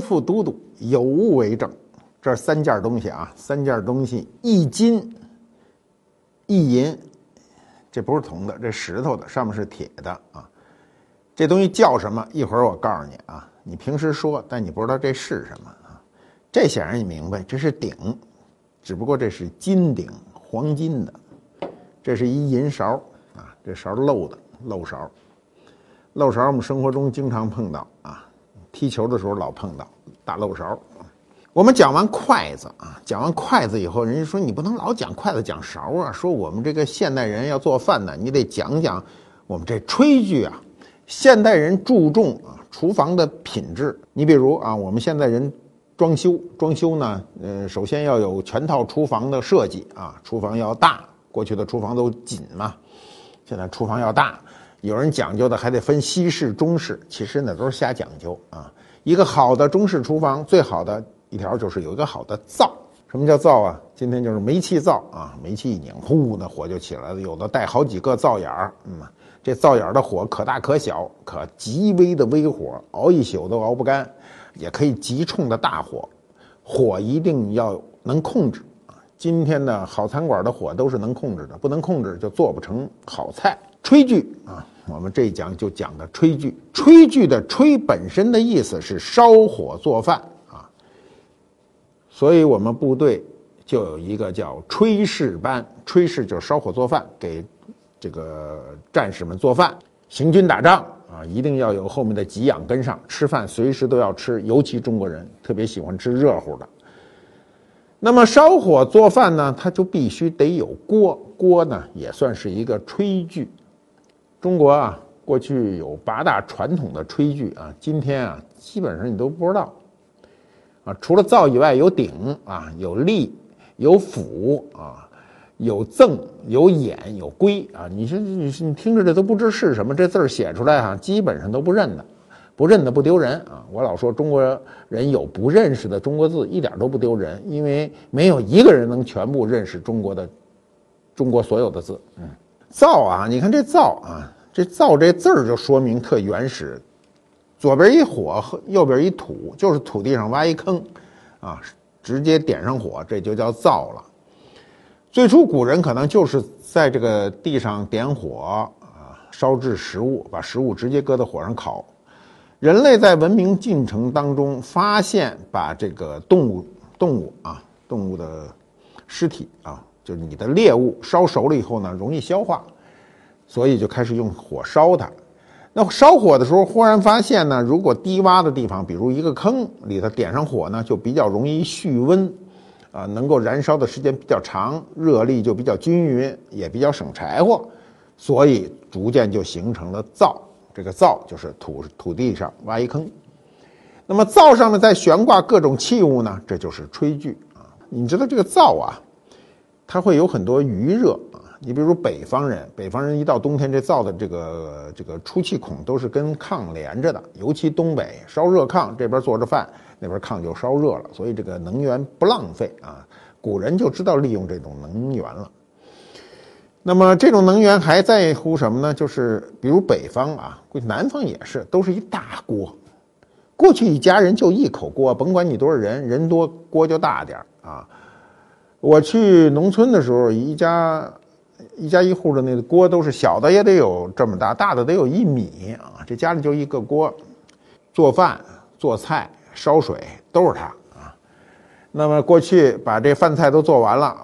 副都督，有物为证。这三件东西啊，三件东西，一金一银，这不是铜的，这石头的，上面是铁的啊。这东西叫什么？一会儿我告诉你啊。你平时说，但你不知道这是什么啊。这显然你明白，这是鼎，只不过这是金鼎，黄金的。这是一银勺啊，这勺漏的，漏勺。漏勺我们生活中经常碰到啊。踢球的时候老碰到大漏勺。我们讲完筷子啊，讲完筷子以后，人家说你不能老讲筷子讲勺啊。说我们这个现代人要做饭呢，你得讲讲我们这炊具啊。现代人注重啊厨房的品质。你比如啊，我们现在人装修装修呢，呃，首先要有全套厨房的设计啊，厨房要大。过去的厨房都紧嘛，现在厨房要大。有人讲究的还得分西式、中式，其实那都是瞎讲究啊。一个好的中式厨房，最好的一条就是有一个好的灶。什么叫灶啊？今天就是煤气灶啊，煤气一拧，呼，那火就起来了。有的带好几个灶眼儿，嗯，这灶眼儿的火可大可小，可极微的微火熬一宿都熬不干，也可以极冲的大火，火一定要能控制啊。今天的好餐馆的火都是能控制的，不能控制就做不成好菜。炊具啊，我们这一讲就讲的炊具。炊具的“炊”本身的意思是烧火做饭啊，所以我们部队就有一个叫炊事班。炊事就是烧火做饭，给这个战士们做饭。行军打仗啊，一定要有后面的给养跟上，吃饭随时都要吃，尤其中国人特别喜欢吃热乎的。那么烧火做饭呢，它就必须得有锅，锅呢也算是一个炊具。中国啊，过去有八大传统的炊具啊，今天啊，基本上你都不知道啊。除了灶以外，有鼎啊，有立，有釜啊，有赠，有偃，有圭啊。你说你你听着这都不知是什么，这字儿写出来哈，基本上都不认得，不认得不丢人啊。我老说中国人有不认识的中国字，一点都不丢人，因为没有一个人能全部认识中国的中国所有的字，嗯。灶啊，你看这灶啊，这灶这字儿就说明特原始，左边一火，右边一土，就是土地上挖一坑，啊，直接点上火，这就叫灶了。最初古人可能就是在这个地上点火啊，烧制食物，把食物直接搁在火上烤。人类在文明进程当中发现，把这个动物动物啊，动物的尸体啊。就是你的猎物烧熟了以后呢，容易消化，所以就开始用火烧它。那烧火的时候，忽然发现呢，如果低洼的地方，比如一个坑里头点上火呢，就比较容易蓄温，啊，能够燃烧的时间比较长，热力就比较均匀，也比较省柴火，所以逐渐就形成了灶。这个灶就是土土地上挖一坑，那么灶上面再悬挂各种器物呢，这就是炊具啊。你知道这个灶啊？它会有很多余热啊，你比如北方人，北方人一到冬天，这灶的这个这个出气孔都是跟炕连着的，尤其东北烧热炕，这边做着饭，那边炕就烧热了，所以这个能源不浪费啊，古人就知道利用这种能源了。那么这种能源还在乎什么呢？就是比如北方啊，南方也是，都是一大锅，过去一家人就一口锅，甭管你多少人，人多锅就大点儿啊。我去农村的时候，一家一家一户的那个锅都是小的，也得有这么大，大的得有一米啊。这家里就一个锅，做饭、做菜、烧水都是它啊。那么过去把这饭菜都做完了，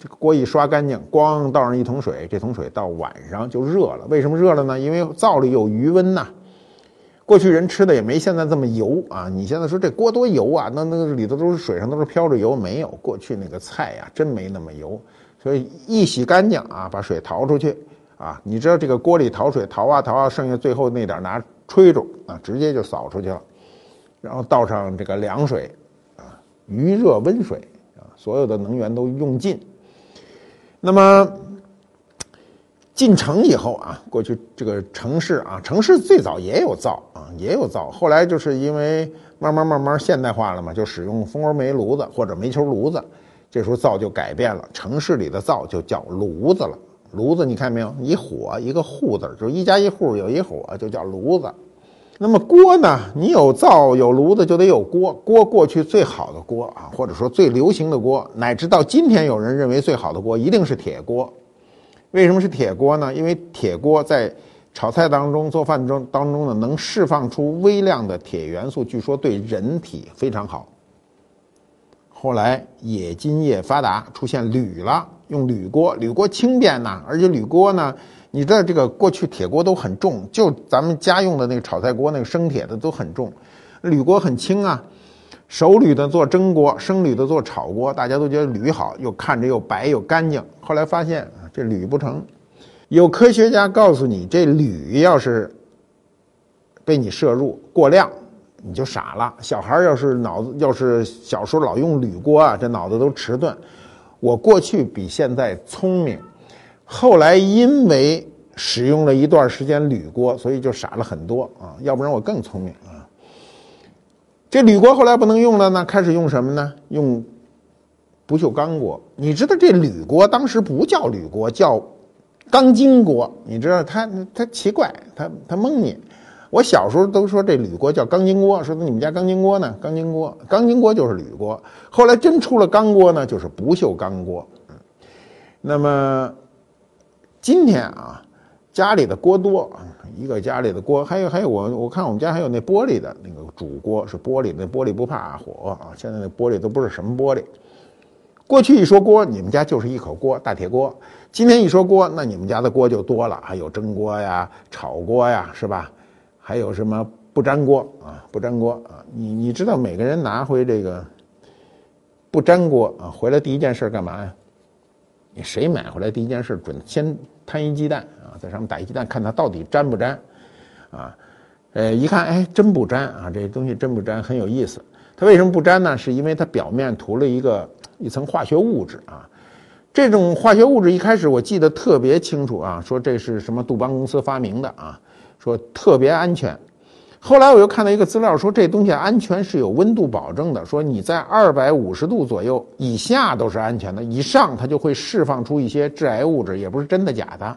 这个锅一刷干净，咣倒上一桶水，这桶水到晚上就热了。为什么热了呢？因为灶里有余温呐。过去人吃的也没现在这么油啊！你现在说这锅多油啊？那那里头都是水上都是飘着油，没有过去那个菜呀，真没那么油。所以一洗干净啊，把水淘出去啊，你知道这个锅里淘水淘啊淘啊，剩下最后那点拿吹住啊，直接就扫出去了。然后倒上这个凉水啊，余热温水啊，所有的能源都用尽。那么进城以后啊，过去这个城市啊，城市最早也有灶啊，也有灶，后来就是因为慢慢慢慢现代化了嘛，就使用蜂窝煤炉子或者煤球炉子，这时候灶就改变了，城市里的灶就叫炉子了。炉子你看没有？一火一个户字，就一家一户有一火，就叫炉子。那么锅呢？你有灶有炉子就得有锅。锅过去最好的锅啊，或者说最流行的锅，乃至到今天有人认为最好的锅一定是铁锅。为什么是铁锅呢？因为铁锅在炒菜当中、做饭中当中呢，能释放出微量的铁元素，据说对人体非常好。后来冶金业发达，出现铝了。用铝锅，铝锅轻便呐，而且铝锅呢，你知道这个过去铁锅都很重，就咱们家用的那个炒菜锅，那个生铁的都很重，铝锅很轻啊。熟铝的做蒸锅，生铝的做炒锅，大家都觉得铝好，又看着又白又干净。后来发现这铝不成，有科学家告诉你，这铝要是被你摄入过量，你就傻了。小孩要是脑子要是小时候老用铝锅啊，这脑子都迟钝。我过去比现在聪明，后来因为使用了一段时间铝锅，所以就傻了很多啊！要不然我更聪明啊。这铝锅后来不能用了呢，开始用什么呢？用不锈钢锅。你知道这铝锅当时不叫铝锅，叫钢筋锅。你知道他他奇怪，他他蒙你。我小时候都说这铝锅叫钢筋锅，说你们家钢筋锅呢？钢筋锅，钢筋锅就是铝锅。后来真出了钢锅呢，就是不锈钢锅。那么今天啊，家里的锅多，一个家里的锅，还有还有我我看我们家还有那玻璃的那个煮锅，是玻璃那，玻璃不怕火啊。现在那玻璃都不是什么玻璃。过去一说锅，你们家就是一口锅，大铁锅。今天一说锅，那你们家的锅就多了，还有蒸锅呀、炒锅呀，是吧？还有什么不粘锅啊？不粘锅啊！你你知道每个人拿回这个不粘锅啊，回来第一件事干嘛呀？你谁买回来第一件事准先摊一鸡蛋啊，在上面打一鸡蛋，看它到底粘不粘啊？呃，一看哎，真不粘啊！这东西真不粘，很有意思。它为什么不粘呢？是因为它表面涂了一个一层化学物质啊。这种化学物质一开始我记得特别清楚啊，说这是什么杜邦公司发明的啊。说特别安全，后来我又看到一个资料说这东西安全是有温度保证的，说你在二百五十度左右以下都是安全的，以上它就会释放出一些致癌物质，也不是真的假的。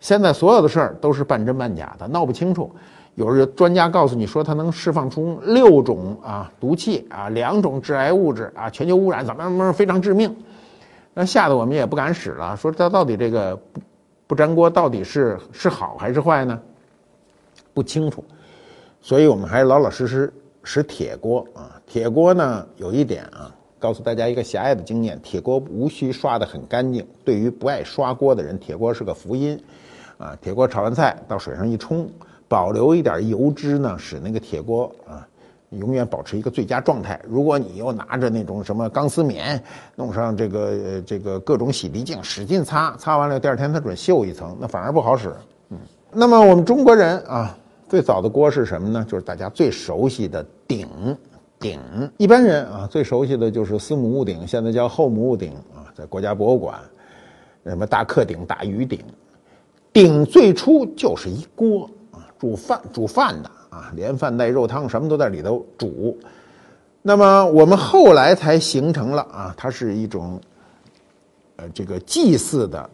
现在所有的事儿都是半真半假的，闹不清楚。有人专家告诉你说它能释放出六种啊毒气啊，两种致癌物质啊，全球污染怎么怎么非常致命，那吓得我们也不敢使了。说它到底这个不不粘锅到底是是好还是坏呢？不清楚，所以我们还是老老实实使铁锅啊。铁锅呢，有一点啊，告诉大家一个狭隘的经验：铁锅无需刷得很干净。对于不爱刷锅的人，铁锅是个福音啊。铁锅炒完菜到水上一冲，保留一点油脂呢，使那个铁锅啊永远保持一个最佳状态。如果你又拿着那种什么钢丝棉，弄上这个这个各种洗涤剂，使劲擦，擦完了第二天它准锈一层，那反而不好使。嗯，那么我们中国人啊。最早的锅是什么呢？就是大家最熟悉的鼎。鼎，一般人啊最熟悉的就是司母戊鼎，现在叫后母戊鼎啊，在国家博物馆，什么大克鼎、大盂鼎。鼎最初就是一锅，煮饭煮饭的啊，连饭带肉汤什么都在里头煮。那么我们后来才形成了啊，它是一种呃这个祭祀的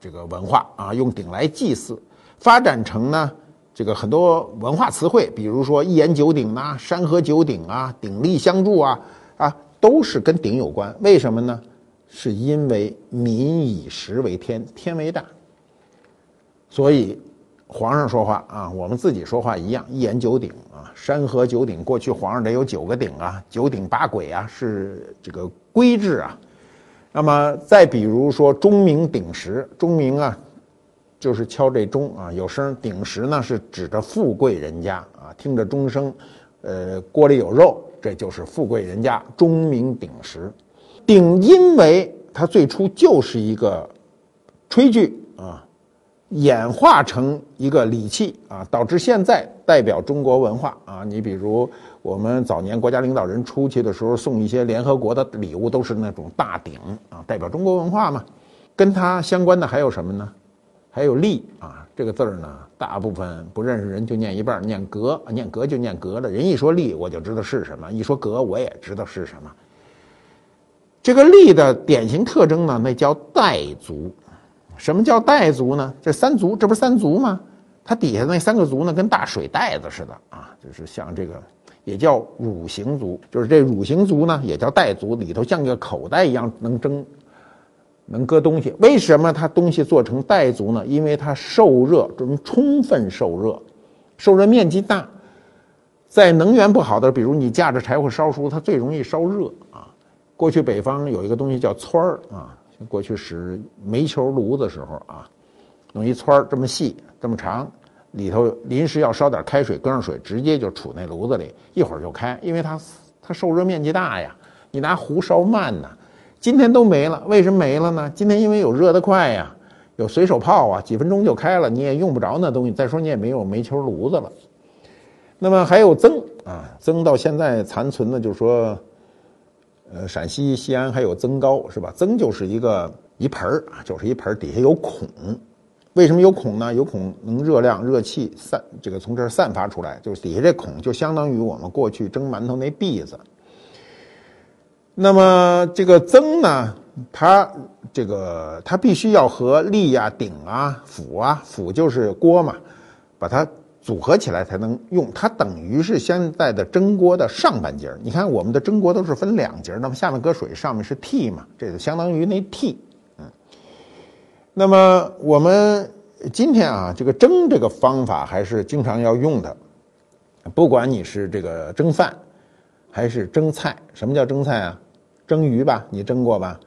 这个文化啊，用鼎来祭祀，发展成呢。这个很多文化词汇，比如说一言九鼎啊、山河九鼎啊、鼎力相助啊，啊，都是跟鼎有关。为什么呢？是因为民以食为天，天为大。所以皇上说话啊，我们自己说话一样，一言九鼎啊，山河九鼎。过去皇上得有九个鼎啊，九鼎八簋啊，是这个规制啊。那么再比如说钟鸣鼎食，钟鸣啊。就是敲这钟啊，有声鼎食呢，是指着富贵人家啊，听着钟声，呃，锅里有肉，这就是富贵人家。钟鸣鼎食，鼎因为它最初就是一个炊具啊，演化成一个礼器啊，导致现在代表中国文化啊。你比如我们早年国家领导人出去的时候送一些联合国的礼物，都是那种大鼎啊，代表中国文化嘛。跟它相关的还有什么呢？还有立啊，这个字儿呢，大部分不认识人就念一半，念格，念格就念格了。人一说立，我就知道是什么；一说格，我也知道是什么。这个立的典型特征呢，那叫带足。什么叫带足呢？这三足，这不是三足吗？它底下那三个足呢，跟大水袋子似的啊，就是像这个，也叫乳形足，就是这乳形足呢，也叫带足，里头像个口袋一样，能蒸，能搁东西。为什么它东西做成带足呢？因为它受热，能充分受热，受热面积大。在能源不好的，比如你架着柴火烧书，它最容易烧热啊。过去北方有一个东西叫汆儿啊。过去使煤球炉的时候啊，弄一圈这么细这么长，里头临时要烧点开水，搁上水，直接就杵那炉子里，一会儿就开，因为它它受热面积大呀。你拿壶烧慢呢，今天都没了，为什么没了呢？今天因为有热得快呀，有随手泡啊，几分钟就开了，你也用不着那东西。再说你也没有煤球炉子了。那么还有曾啊，曾到现在残存的，就是说。呃，陕西西安还有曾高是吧？曾就是一个一盆儿啊，就是一盆儿底下有孔，为什么有孔呢？有孔能热量热气散，这个从这儿散发出来，就是底下这孔就相当于我们过去蒸馒头那篦子。那么这个曾呢，它这个它必须要和立呀、鼎啊、釜啊，釜就是锅嘛，把它。组合起来才能用，它等于是现在的蒸锅的上半截你看我们的蒸锅都是分两节那么下面搁水，上面是屉嘛，这就相当于那屉。嗯，那么我们今天啊，这个蒸这个方法还是经常要用的，不管你是这个蒸饭还是蒸菜。什么叫蒸菜啊？蒸鱼吧，你蒸过吧？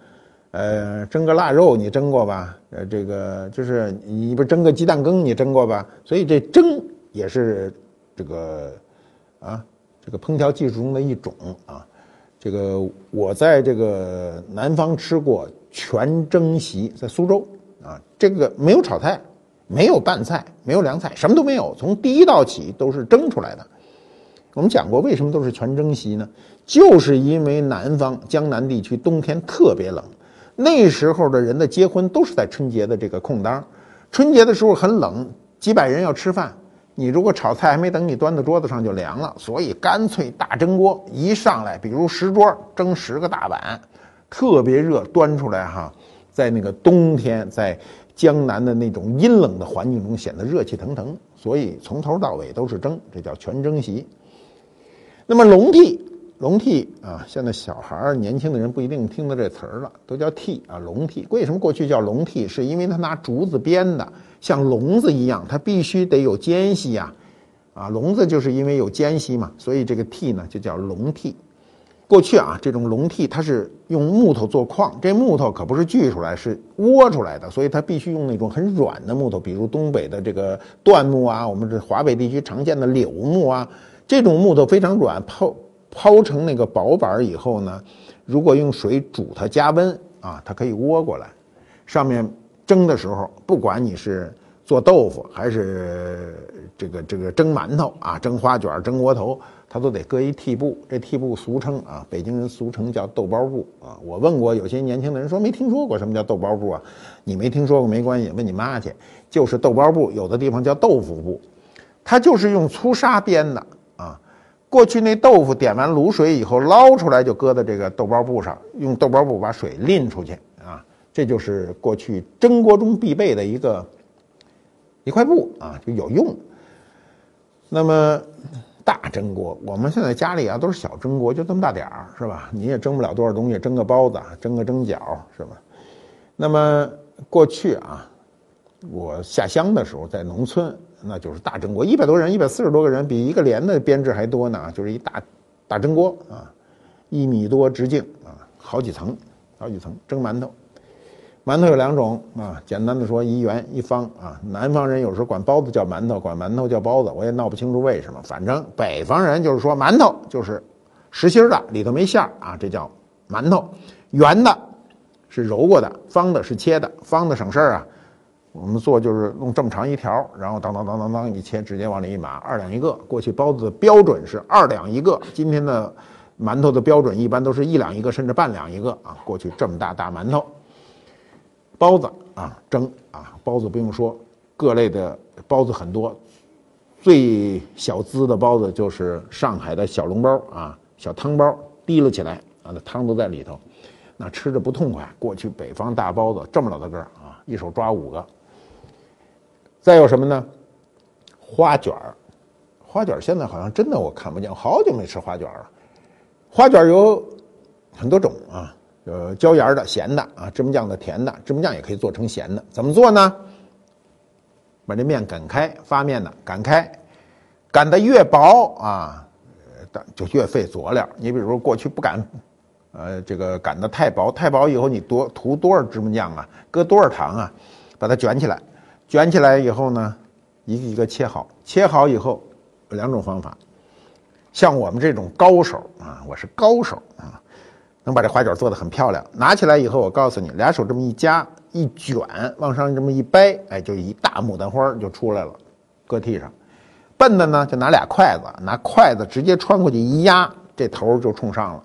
呃，蒸个腊肉你蒸过吧？呃，这个就是你不蒸个鸡蛋羹你蒸过吧？所以这蒸。也是这个啊，这个烹调技术中的一种啊。这个我在这个南方吃过全蒸席，在苏州啊，这个没有炒菜，没有拌菜，没有凉菜，什么都没有，从第一道起都是蒸出来的。我们讲过，为什么都是全蒸席呢？就是因为南方江南地区冬天特别冷，那时候的人的结婚都是在春节的这个空当，春节的时候很冷，几百人要吃饭。你如果炒菜还没等你端到桌子上就凉了，所以干脆大蒸锅一上来，比如十桌蒸十个大碗，特别热，端出来哈，在那个冬天，在江南的那种阴冷的环境中显得热气腾腾，所以从头到尾都是蒸，这叫全蒸席。那么笼屉，笼屉啊，现在小孩儿、年轻的人不一定听到这词儿了，都叫屉啊，笼屉。为什么过去叫笼屉？是因为他拿竹子编的。像笼子一样，它必须得有间隙呀，啊，笼子就是因为有间隙嘛，所以这个屉呢就叫笼屉。过去啊，这种笼屉它是用木头做框，这木头可不是锯出来，是窝出来的，所以它必须用那种很软的木头，比如东北的这个椴木啊，我们这华北地区常见的柳木啊，这种木头非常软，抛抛成那个薄板以后呢，如果用水煮它加温啊，它可以窝过来，上面。蒸的时候，不管你是做豆腐还是这个这个蒸馒头啊，蒸花卷、蒸窝头，它都得搁一屉布。这屉布俗称啊，北京人俗称叫豆包布啊。我问过有些年轻的人说没听说过什么叫豆包布啊？你没听说过没关系，问你妈去。就是豆包布，有的地方叫豆腐布，它就是用粗纱编的啊。过去那豆腐点完卤水以后捞出来就搁在这个豆包布上，用豆包布把水淋出去。这就是过去蒸锅中必备的一个一块布啊，就有用。那么大蒸锅，我们现在家里啊都是小蒸锅，就这么大点儿，是吧？你也蒸不了多少东西，蒸个包子，蒸个蒸饺，是吧？那么过去啊，我下乡的时候在农村，那就是大蒸锅，一百多人，一百四十多个人，比一个连的编制还多呢，就是一大大蒸锅啊，一米多直径啊，好几层，好几层蒸馒头。馒头有两种啊，简单的说一圆一方啊。南方人有时候管包子叫馒头，管馒头叫包子，我也闹不清楚为什么。反正北方人就是说馒头就是实心的，里头没馅儿啊，这叫馒头。圆的是揉过的，方的是切的。方的省事儿啊，我们做就是弄这么长一条，然后当当当当当一切，直接往里一码，二两一个。过去包子的标准是二两一个，今天的馒头的标准一般都是一两一个，甚至半两一个啊。过去这么大大馒头，包子啊蒸啊，包子不用说，各类的包子很多，最小资的包子就是上海的小笼包啊，小汤包提了起来啊，那汤都在里头，那吃着不痛快。过去北方大包子这么老大个儿啊，一手抓五个。再有什么呢？花卷儿，花卷现在好像真的我看不见，好久没吃花卷了。花卷有很多种啊，呃，椒盐的、咸的啊，芝麻酱的、甜的，芝麻酱也可以做成咸的。怎么做呢？把这面擀开，发面的擀开，擀的越薄啊，就越费佐料。你比如说过去不擀，呃，这个擀的太薄，太薄以后你多涂多少芝麻酱啊，搁多少糖啊，把它卷起来。卷起来以后呢，一个一个切好，切好以后有两种方法。像我们这种高手啊，我是高手啊，能把这花卷做的很漂亮。拿起来以后，我告诉你，俩手这么一夹一卷，往上这么一掰，哎，就一大牡丹花就出来了，搁屉上。笨的呢，就拿俩筷子，拿筷子直接穿过去一压，这头就冲上了。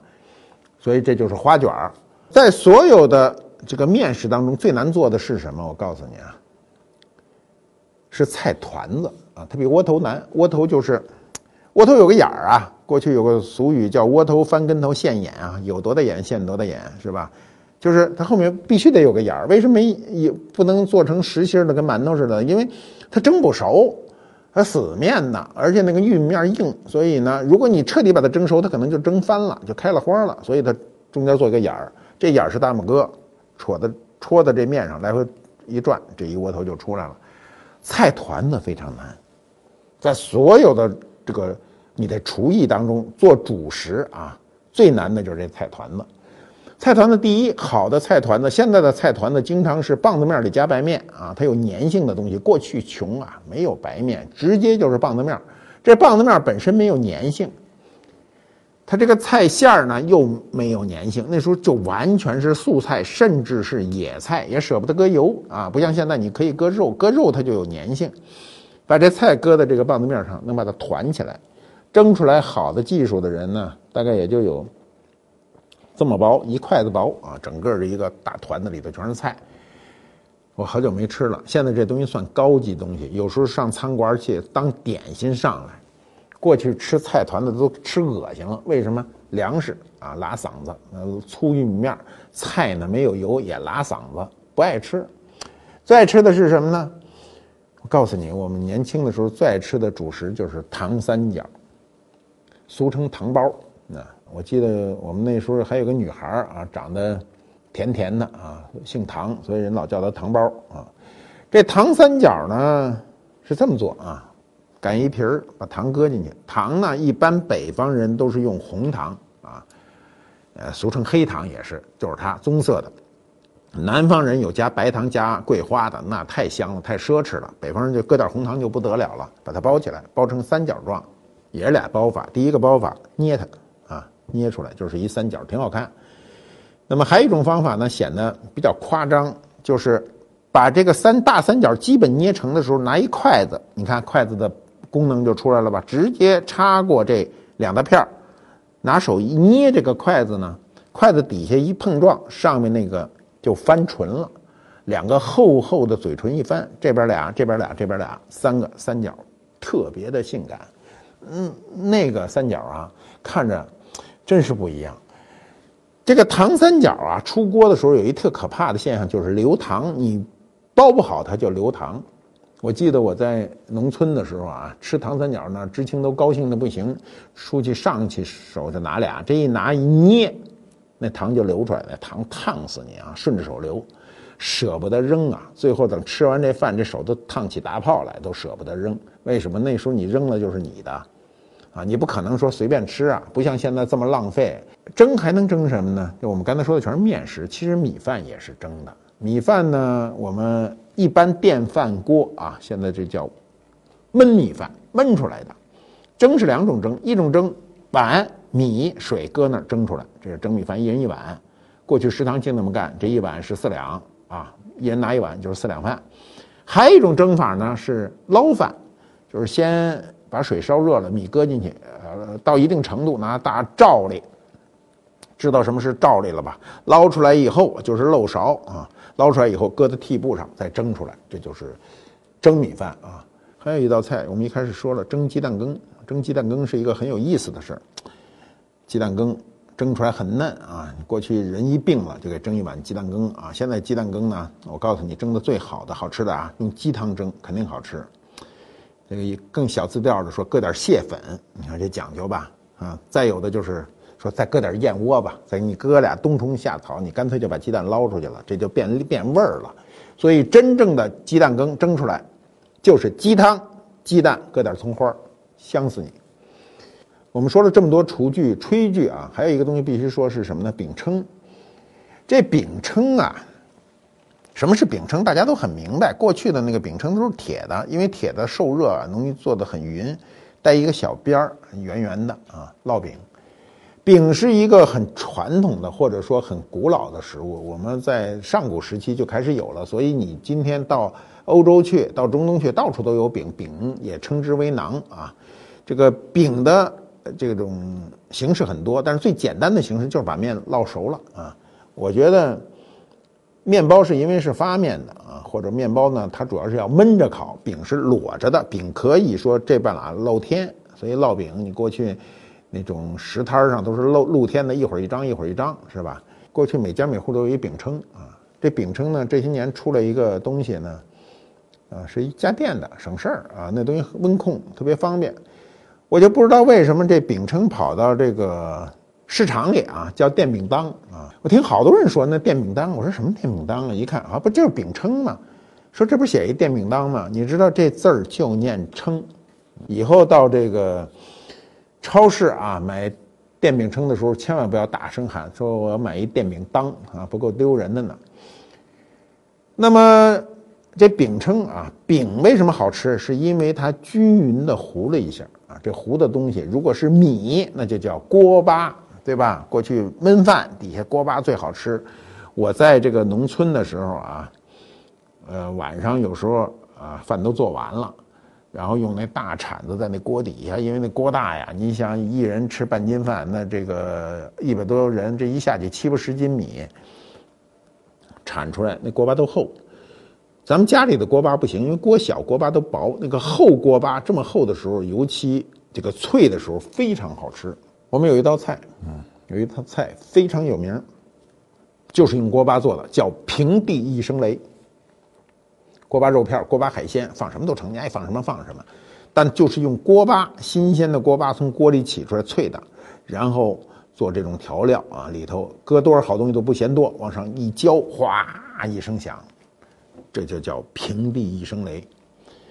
所以这就是花卷在所有的这个面食当中，最难做的是什么？我告诉你啊。是菜团子啊，它比窝头难。窝头就是，窝头有个眼儿啊。过去有个俗语叫“窝头翻跟头现眼”啊，有多大眼现多大眼，是吧？就是它后面必须得有个眼儿。为什么也不能做成实心的，跟馒头似的？因为它蒸不熟，它死面的，而且那个玉米面硬，所以呢，如果你彻底把它蒸熟，它可能就蒸翻了，就开了花了。所以它中间做一个眼儿，这眼儿是大拇哥，戳的戳在这面上，来回一转，这一窝头就出来了。菜团子非常难，在所有的这个你的厨艺当中做主食啊，最难的就是这菜团子。菜团子第一，好的菜团子，现在的菜团子经常是棒子面里加白面啊，它有粘性的东西。过去穷啊，没有白面，直接就是棒子面。这棒子面本身没有粘性。它这个菜馅儿呢又没有粘性，那时候就完全是素菜，甚至是野菜，也舍不得搁油啊，不像现在你可以搁肉，搁肉它就有粘性。把这菜搁在这个棒子面上，能把它团起来，蒸出来好的技术的人呢，大概也就有这么薄，一筷子薄啊，整个的一个大团子里头全是菜。我好久没吃了，现在这东西算高级东西，有时候上餐馆去当点心上来。过去吃菜团子都吃恶心了，为什么？粮食啊拉嗓子，呃粗玉米面，菜呢没有油也拉嗓子，不爱吃。最爱吃的是什么呢？我告诉你，我们年轻的时候最爱吃的主食就是糖三角，俗称糖包。那我记得我们那时候还有个女孩啊，长得甜甜的啊，姓唐，所以人老叫她糖包啊。这糖三角呢是这么做啊。擀一皮儿，把糖搁进去。糖呢，一般北方人都是用红糖啊，呃，俗称黑糖也是，就是它棕色的。南方人有加白糖、加桂花的，那太香了，太奢侈了。北方人就搁点红糖就不得了了，把它包起来，包成三角状，也是俩包法。第一个包法捏它啊，捏出来就是一三角，挺好看。那么还有一种方法呢，显得比较夸张，就是把这个三大三角基本捏成的时候，拿一筷子，你看筷子的。功能就出来了吧？直接插过这两大片儿，拿手一捏这个筷子呢，筷子底下一碰撞，上面那个就翻唇了，两个厚厚的嘴唇一翻，这边俩，这边俩，这边俩，三个三角，特别的性感。嗯，那个三角啊，看着真是不一样。这个糖三角啊，出锅的时候有一特可怕的现象，就是流糖，你包不好它就流糖。我记得我在农村的时候啊，吃糖三角呢，知青都高兴的不行，出去上去手就拿俩，这一拿一捏，那糖就流出来了，糖烫死你啊，顺着手流，舍不得扔啊。最后等吃完这饭，这手都烫起大泡来，都舍不得扔。为什么？那时候你扔了就是你的，啊，你不可能说随便吃啊，不像现在这么浪费。蒸还能蒸什么呢？就我们刚才说的全是面食，其实米饭也是蒸的。米饭呢，我们。一般电饭锅啊，现在这叫焖米饭，焖出来的。蒸是两种蒸，一种蒸碗米水搁那儿蒸出来，这是蒸米饭，一人一碗。过去食堂净那么干，这一碗是四两啊，一人拿一碗就是四两饭。还有一种蒸法呢是捞饭，就是先把水烧热了，米搁进去，呃，到一定程度拿大罩里，知道什么是罩里了吧？捞出来以后就是漏勺啊，捞出来以后搁在屉布上再蒸出来，这就是蒸米饭啊。还有一道菜，我们一开始说了蒸鸡蛋羹，蒸鸡蛋羹是一个很有意思的事儿，鸡蛋羹。蒸出来很嫩啊！过去人一病了就给蒸一碗鸡蛋羹啊。现在鸡蛋羹呢，我告诉你蒸的最好的好吃的啊，用鸡汤蒸肯定好吃。这个更小字调的说搁点蟹粉，你看这讲究吧啊。再有的就是说再搁点燕窝吧，再给你搁俩冬虫夏草，你干脆就把鸡蛋捞出去了，这就变变味儿了。所以真正的鸡蛋羹蒸出来就是鸡汤、鸡蛋，搁点葱花，香死你。我们说了这么多厨具、炊具啊，还有一个东西必须说是什么呢？饼铛。这饼铛啊，什么是饼铛？大家都很明白。过去的那个饼铛都是铁的，因为铁的受热啊，容易做的很匀，带一个小边儿，圆圆的啊。烙饼，饼是一个很传统的或者说很古老的食物，我们在上古时期就开始有了。所以你今天到欧洲去，到中东去，到处都有饼，饼也称之为馕啊。这个饼的。这种形式很多，但是最简单的形式就是把面烙熟了啊。我觉得面包是因为是发面的啊，或者面包呢，它主要是要焖着烤，饼是裸着的，饼可以说这半拉露天，所以烙饼你过去那种石摊上都是露露天的，一会儿一张一会儿一张是吧？过去每家每户都有一饼铛啊，这饼铛呢这些年出了一个东西呢，啊是一家电的，省事儿啊，那东西温控特别方便。我就不知道为什么这饼铛跑到这个市场里啊，叫电饼铛啊。我听好多人说那电饼铛，我说什么电饼铛啊？一看啊，不就是饼铛吗？说这不写一电饼铛吗？你知道这字儿就念称。以后到这个超市啊买电饼铛的时候，千万不要大声喊说我要买一电饼铛啊，不够丢人的呢。那么这饼铛啊，饼为什么好吃？是因为它均匀的糊了一下啊。这糊的东西，如果是米，那就叫锅巴，对吧？过去焖饭底下锅巴最好吃。我在这个农村的时候啊，呃，晚上有时候啊，饭都做完了，然后用那大铲子在那锅底下，因为那锅大呀，你想一人吃半斤饭，那这个一百多人，这一下去七八十斤米，铲出来那锅巴都厚。咱们家里的锅巴不行，因为锅小，锅巴都薄。那个厚锅巴这么厚的时候，尤其这个脆的时候非常好吃。我们有一道菜，有一道菜非常有名，就是用锅巴做的，叫平地一声雷。锅巴肉片、锅巴海鲜，放什么都成，你爱放什么放什么，但就是用锅巴，新鲜的锅巴从锅里起出来脆的，然后做这种调料啊，里头搁多少好东西都不嫌多，往上一浇，哗一声响。这就叫平地一声雷，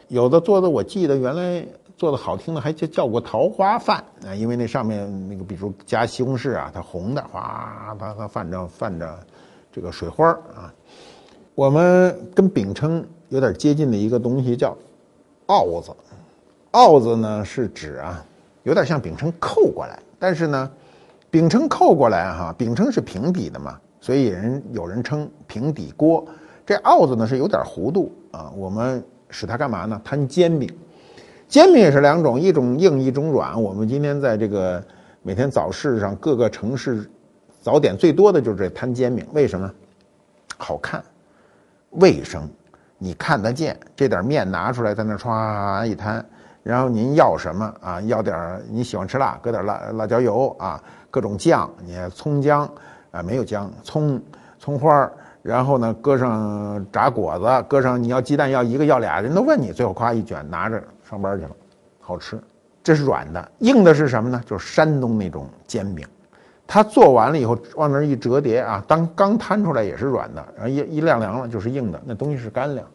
有的做的我记得原来做的好听的还叫叫过桃花饭啊，因为那上面那个比如加西红柿啊，它红的，哗，它它泛着泛着这个水花啊。我们跟饼铛有点接近的一个东西叫鏊子，鏊子呢是指啊，有点像饼铛扣过来，但是呢，饼铛扣过来哈，饼铛是平底的嘛，所以人有人称平底锅。这鏊子呢是有点弧度啊，我们使它干嘛呢？摊煎饼，煎饼也是两种，一种硬，一种软。我们今天在这个每天早市上，各个城市早点最多的就是这摊煎饼，为什么？好看，卫生，你看得见。这点面拿出来，在那歘一摊，然后您要什么啊？要点你喜欢吃辣，搁点辣辣椒油啊，各种酱，你葱姜啊，没有姜，葱葱花。然后呢，搁上炸果子，搁上你要鸡蛋要一个要俩，人都问你，最后夸一卷拿着上班去了，好吃。这是软的，硬的是什么呢？就是山东那种煎饼，它做完了以后往那儿一折叠啊，当刚摊出来也是软的，然后一一晾凉了就是硬的，那东西是干粮，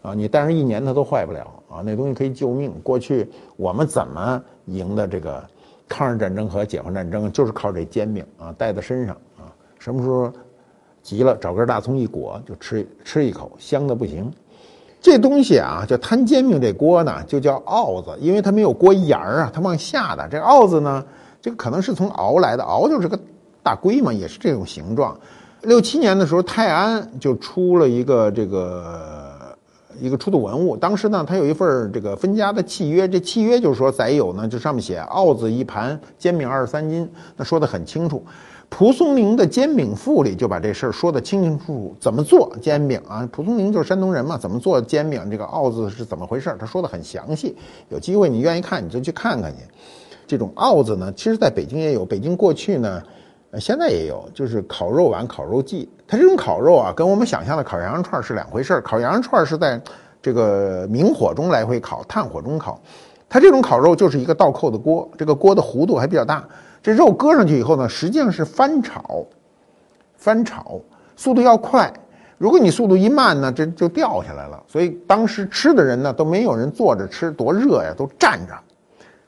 啊，你带上一年它都坏不了啊，那东西可以救命。过去我们怎么赢的这个抗日战争和解放战争，就是靠这煎饼啊，带在身上啊，什么时候？急了，找根大葱一裹就吃吃一口，香的不行。这东西啊，叫摊煎饼这锅呢，就叫鏊子，因为它没有锅沿儿啊，它往下的。这鏊子呢，这个可能是从熬来的，熬就是个大龟嘛，也是这种形状。六七年的时候，泰安就出了一个这个一个出土文物。当时呢，它有一份这个分家的契约，这契约就是说载有呢，就上面写鏊子一盘，煎饼二十三斤，那说的很清楚。蒲松龄的《煎饼赋》里就把这事儿说得清清楚楚，怎么做煎饼啊？蒲松龄就是山东人嘛，怎么做煎饼？这个鏊子是怎么回事？他说的很详细。有机会你愿意看，你就去看看去。这种鏊子呢，其实在北京也有。北京过去呢，呃，现在也有，就是烤肉碗、烤肉季。它这种烤肉啊，跟我们想象的烤羊肉串是两回事儿。烤羊肉串是在这个明火中来回烤，炭火中烤。它这种烤肉就是一个倒扣的锅，这个锅的弧度还比较大。这肉搁上去以后呢，实际上是翻炒，翻炒速度要快。如果你速度一慢呢，这就掉下来了。所以当时吃的人呢，都没有人坐着吃，多热呀，都站着，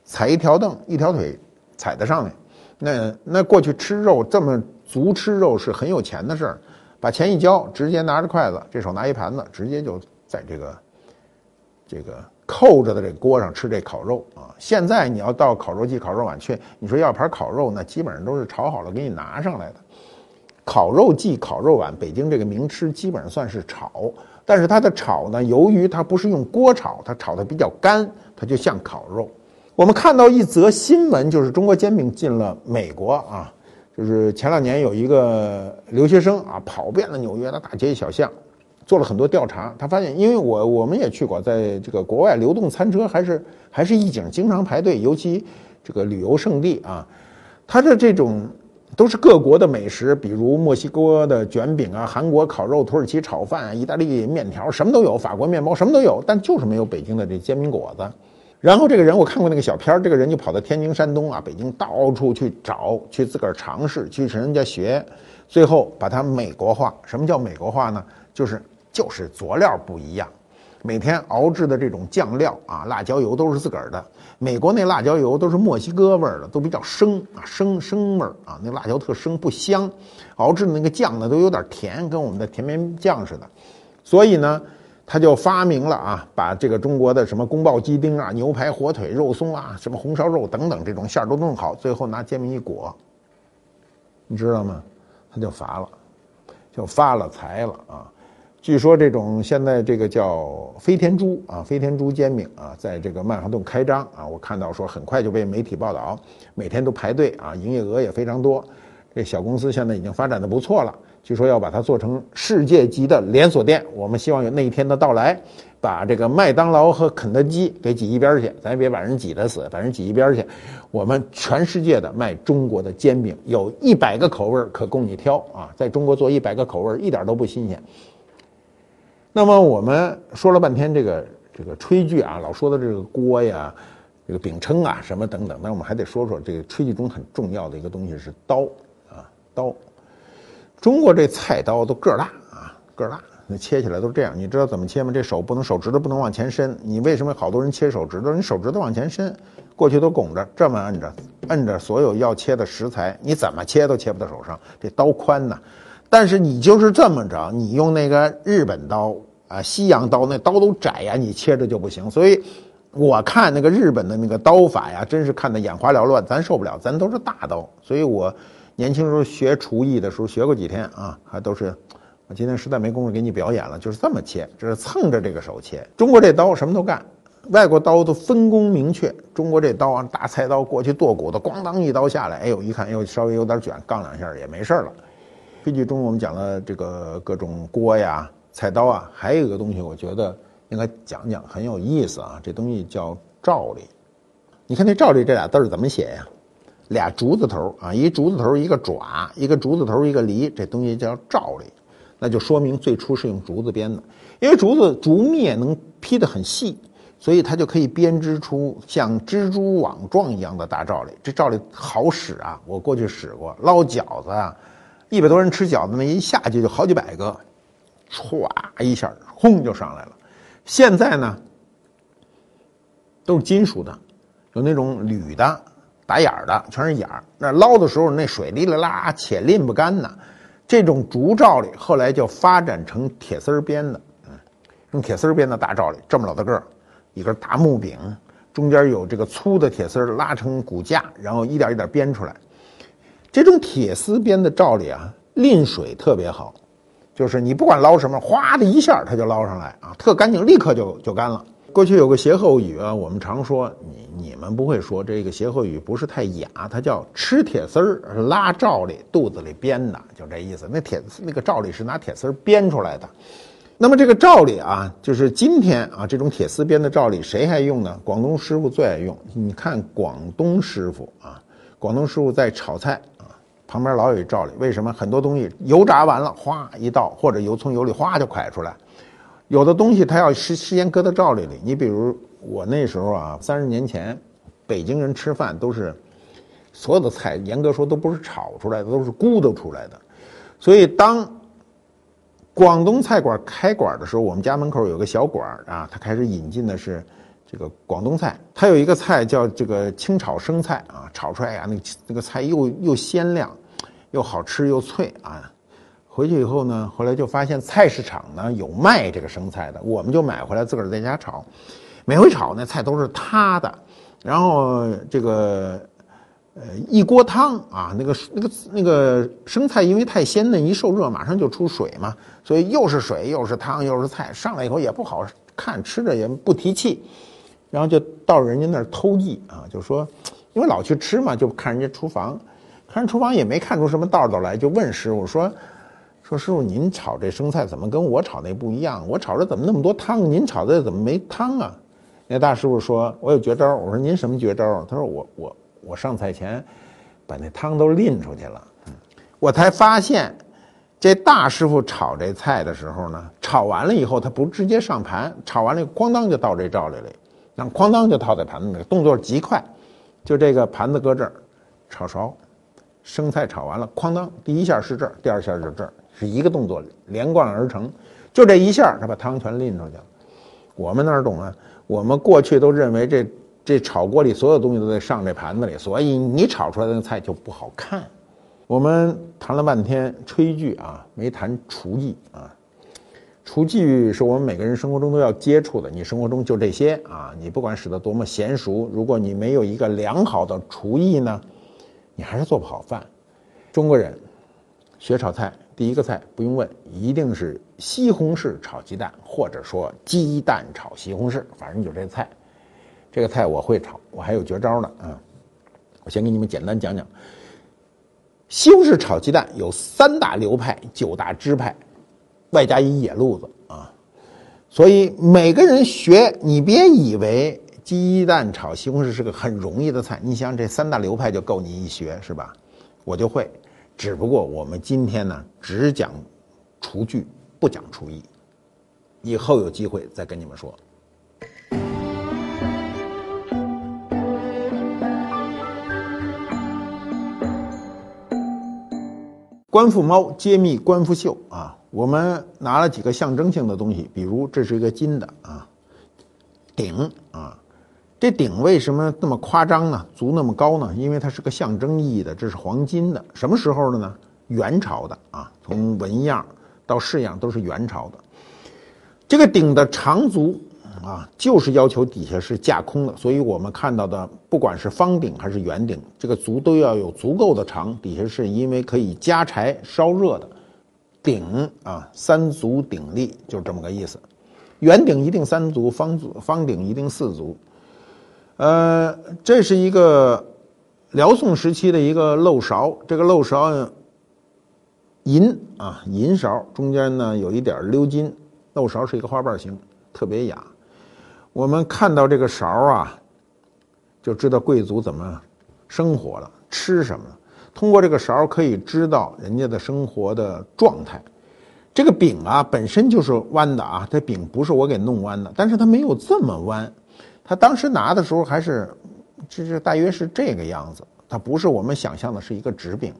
踩一条凳，一条腿踩在上面。那那过去吃肉这么足吃肉是很有钱的事儿，把钱一交，直接拿着筷子，这手拿一盘子，直接就在这个这个。扣着的这锅上吃这烤肉啊！现在你要到烤肉季、烤肉碗去，你说要盘烤肉，那基本上都是炒好了给你拿上来的。烤肉季、烤肉碗，北京这个名吃基本上算是炒，但是它的炒呢，由于它不是用锅炒，它炒的比较干，它就像烤肉。我们看到一则新闻，就是中国煎饼进了美国啊，就是前两年有一个留学生啊，跑遍了纽约的大街小巷。做了很多调查，他发现，因为我我们也去过，在这个国外流动餐车还是还是一景，经常排队，尤其这个旅游胜地啊，它的这种都是各国的美食，比如墨西哥的卷饼啊，韩国烤肉，土耳其炒饭，意大利面条，什么都有，法国面包什么都有，但就是没有北京的这煎饼果子。然后这个人我看过那个小片儿，这个人就跑到天津、山东啊、北京到处去找，去自个儿尝试，去人家学，最后把它美国化。什么叫美国化呢？就是。就是佐料不一样，每天熬制的这种酱料啊，辣椒油都是自个儿的。美国那辣椒油都是墨西哥味儿的，都比较生啊，生生味儿啊，那辣椒特生不香。熬制的那个酱呢，都有点甜，跟我们的甜面酱似的。所以呢，他就发明了啊，把这个中国的什么宫保鸡丁啊、牛排、火腿、肉松啊、什么红烧肉等等这种馅儿都弄好，最后拿煎饼一裹，你知道吗？他就发了，就发了财了啊！据说这种现在这个叫飞天猪啊，飞天猪煎饼啊，在这个曼哈顿开张啊，我看到说很快就被媒体报道，每天都排队啊，营业额也非常多。这小公司现在已经发展的不错了，据说要把它做成世界级的连锁店。我们希望有那一天的到来，把这个麦当劳和肯德基给挤一边去，咱也别把人挤得死，把人挤一边去。我们全世界的卖中国的煎饼，有一百个口味可供你挑啊，在中国做一百个口味一点都不新鲜。那么我们说了半天这个这个炊具啊，老说的这个锅呀，这个饼铛啊，什么等等，那我们还得说说这个炊具中很重要的一个东西是刀啊，刀。中国这菜刀都个儿大啊，个儿大，那切起来都这样。你知道怎么切吗？这手不能手指头不能往前伸。你为什么好多人切手指头？你手指头往前伸，过去都拱着，这么摁着，摁着所有要切的食材，你怎么切都切不到手上。这刀宽呐。但是你就是这么着，你用那个日本刀啊，西洋刀那刀都窄呀，你切着就不行。所以，我看那个日本的那个刀法呀，真是看得眼花缭乱，咱受不了，咱都是大刀。所以我年轻时候学厨艺的时候学过几天啊，还都是，我今天实在没工夫给你表演了，就是这么切，就是蹭着这个手切。中国这刀什么都干，外国刀都分工明确，中国这刀啊，大菜刀过去剁骨头，咣当一刀下来，哎呦，一看又稍微有点卷，杠两下也没事了。炊具中，我们讲了这个各种锅呀、菜刀啊，还有一个东西，我觉得应该讲讲，很有意思啊。这东西叫罩里。你看那罩里这俩字怎么写呀？俩竹子头啊，一竹子头一个爪，一个竹子头一个梨，这东西叫罩里，那就说明最初是用竹子编的。因为竹子竹篾能劈得很细，所以它就可以编织出像蜘蛛网状一样的大罩里。这罩里好使啊，我过去使过捞饺子啊。一百多人吃饺子，那一下去就好几百个，歘一下，轰就上来了。现在呢，都是金属的，有那种铝的，打眼儿的，全是眼儿。那捞的时候，那水哩啦啦，且拎不干呢。这种竹罩里后来就发展成铁丝编的，嗯，用铁丝编的大罩里，这么老大个儿，一根大木柄，中间有这个粗的铁丝拉成骨架，然后一点一点编出来。这种铁丝编的罩里啊，淋水特别好，就是你不管捞什么，哗的一下它就捞上来啊，特干净，立刻就就干了。过去有个歇后语啊，我们常说，你你们不会说这个歇后语不是太雅，它叫吃铁丝儿拉罩里肚子里编的，就这意思。那铁丝那个罩里是拿铁丝编出来的。那么这个罩里啊，就是今天啊，这种铁丝编的罩里谁还用呢？广东师傅最爱用。你看广东师傅啊，广东师傅在炒菜，旁边老有一罩里。为什么？很多东西油炸完了，哗一倒，或者油从油里哗就蒯出来。有的东西它要时时间搁在罩里里。你比如我那时候啊，三十年前，北京人吃饭都是所有的菜，严格说都不是炒出来的，都是咕嘟出来的。所以当广东菜馆开馆的时候，我们家门口有个小馆啊，他开始引进的是这个广东菜。他有一个菜叫这个清炒生菜啊，炒出来呀，那个那个菜又又鲜亮，又好吃又脆啊。回去以后呢，后来就发现菜市场呢有卖这个生菜的，我们就买回来自个儿在家炒。每回炒那菜都是塌的，然后这个。呃，一锅汤啊，那个那个那个生菜因为太鲜嫩，一受热马上就出水嘛，所以又是水又是汤又是菜，上来以后也不好看，吃着也不提气，然后就到人家那儿偷艺啊，就说，因为老去吃嘛，就看人家厨房，看厨房也没看出什么道道来，就问师傅说，说师傅您炒这生菜怎么跟我炒那不一样？我炒的怎么那么多汤？您炒的怎么没汤啊？那大师傅说，我有绝招。我说您什么绝招？他说我我。我上菜前，把那汤都拎出去了，我才发现，这大师傅炒这菜的时候呢，炒完了以后，他不直接上盘，炒完了咣当就倒这罩里里，然后哐当就套在盘子里，动作极快，就这个盘子搁这儿，炒勺，生菜炒完了，哐当，第一下是这儿，第二下是这儿，是一个动作连贯而成，就这一下，他把汤全拎出去了。我们哪懂啊？我们过去都认为这。这炒锅里所有东西都得上这盘子里，所以你炒出来的菜就不好看。我们谈了半天炊具啊，没谈厨艺啊。厨具是我们每个人生活中都要接触的，你生活中就这些啊，你不管使得多么娴熟，如果你没有一个良好的厨艺呢，你还是做不好饭。中国人学炒菜，第一个菜不用问，一定是西红柿炒鸡蛋，或者说鸡蛋炒西红柿，反正就这菜。这个菜我会炒，我还有绝招呢啊！我先给你们简单讲讲。西红柿炒鸡蛋有三大流派、九大支派，外加一野路子啊。所以每个人学，你别以为鸡蛋炒西红柿是个很容易的菜。你想这三大流派就够你一学是吧？我就会，只不过我们今天呢只讲厨具，不讲厨艺。以后有机会再跟你们说。官复猫揭秘官复秀啊！我们拿了几个象征性的东西，比如这是一个金的啊鼎啊，这鼎为什么那么夸张呢？足那么高呢？因为它是个象征意义的，这是黄金的。什么时候的呢？元朝的啊，从纹样到式样都是元朝的。这个鼎的长足。啊，就是要求底下是架空的，所以我们看到的，不管是方鼎还是圆鼎，这个足都要有足够的长，底下是因为可以加柴烧热的。鼎啊，三足鼎立，就这么个意思。圆鼎一定三足，方足方鼎一定四足。呃，这是一个辽宋时期的一个漏勺，这个漏勺银啊银勺，中间呢有一点鎏金，漏勺是一个花瓣形，特别雅。我们看到这个勺啊，就知道贵族怎么生活了，吃什么了。通过这个勺可以知道人家的生活的状态。这个柄啊本身就是弯的啊，这柄不是我给弄弯的，但是它没有这么弯。他当时拿的时候还是，这是大约是这个样子。它不是我们想象的是一个直柄。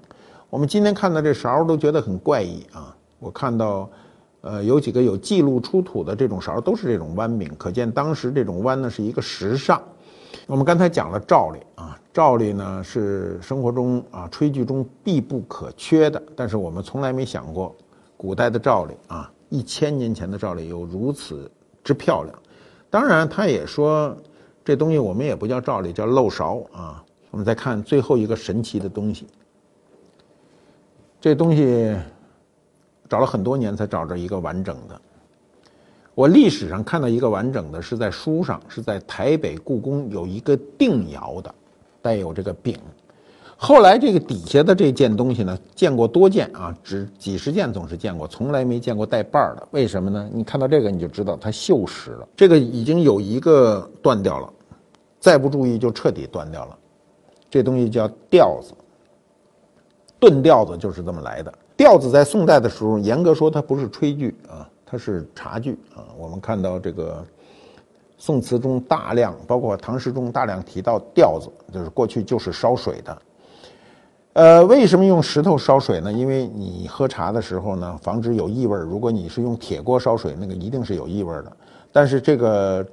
我们今天看到这勺都觉得很怪异啊。我看到。呃，有几个有记录出土的这种勺都是这种弯柄，可见当时这种弯呢是一个时尚。我们刚才讲了罩里啊，罩里呢是生活中啊炊具中必不可缺的，但是我们从来没想过，古代的罩里啊，一千年前的罩里有如此之漂亮。当然，他也说这东西我们也不叫照例，叫漏勺啊。我们再看最后一个神奇的东西，这东西。找了很多年才找着一个完整的。我历史上看到一个完整的，是在书上，是在台北故宫有一个定窑的，带有这个柄。后来这个底下的这件东西呢，见过多件啊，只几十件总是见过，从来没见过带把儿的。为什么呢？你看到这个你就知道它锈蚀了，这个已经有一个断掉了，再不注意就彻底断掉了。这东西叫吊子，钝吊子就是这么来的。吊子在宋代的时候，严格说它不是炊具啊。它是茶具啊，我们看到这个宋词中大量，包括唐诗中大量提到吊子，就是过去就是烧水的。呃，为什么用石头烧水呢？因为你喝茶的时候呢，防止有异味。如果你是用铁锅烧水，那个一定是有异味的。但是这个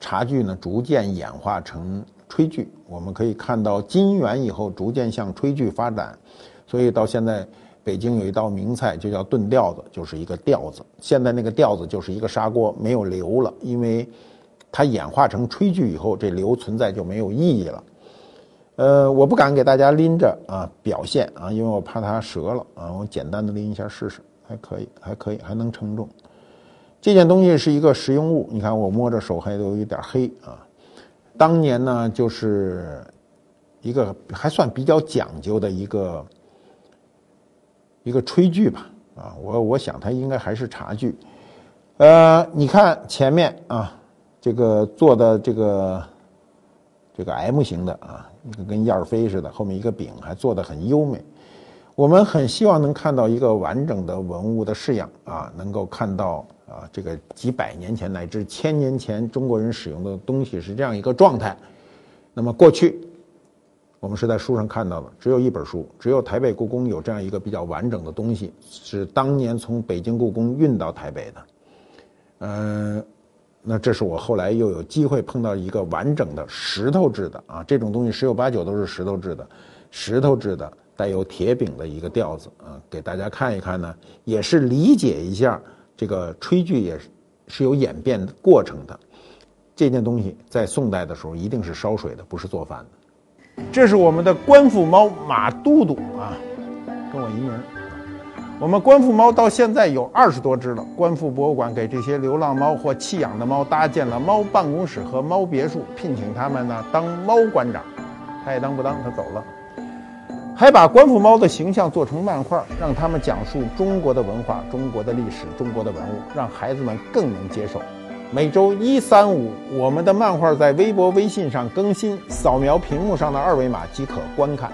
茶具呢，逐渐演化成炊具，我们可以看到金元以后逐渐向炊具发展，所以到现在。北京有一道名菜，就叫炖吊子，就是一个吊子。现在那个吊子就是一个砂锅，没有流了，因为它演化成炊具以后，这流存在就没有意义了。呃，我不敢给大家拎着啊表现啊，因为我怕它折了啊。我简单的拎一下试试，还可以，还可以，还能称重。这件东西是一个实用物，你看我摸着手还都有点黑啊。当年呢，就是一个还算比较讲究的一个。一个炊具吧，啊，我我想它应该还是茶具，呃，你看前面啊，这个做的这个这个 M 型的啊，跟燕儿飞似的，后面一个柄还做得很优美。我们很希望能看到一个完整的文物的式样啊，能够看到啊，这个几百年前乃至千年前中国人使用的东西是这样一个状态。那么过去。我们是在书上看到的，只有一本书，只有台北故宫有这样一个比较完整的东西，是当年从北京故宫运到台北的。嗯，那这是我后来又有机会碰到一个完整的石头制的啊，这种东西十有八九都是石头制的，石头制的带有铁柄的一个吊子啊，给大家看一看呢，也是理解一下这个炊具也是是有演变过程的。这件东西在宋代的时候一定是烧水的，不是做饭的。这是我们的官府猫马都督啊，跟我一名。我们官复猫到现在有二十多只了。官复博物馆给这些流浪猫或弃养的猫搭建了猫办公室和猫别墅，聘请他们呢当猫馆长。他也当不当，他走了。还把官复猫的形象做成漫画，让他们讲述中国的文化、中国的历史、中国的文物，让孩子们更能接受。每周一、三、五，我们的漫画在微博、微信上更新，扫描屏幕上的二维码即可观看。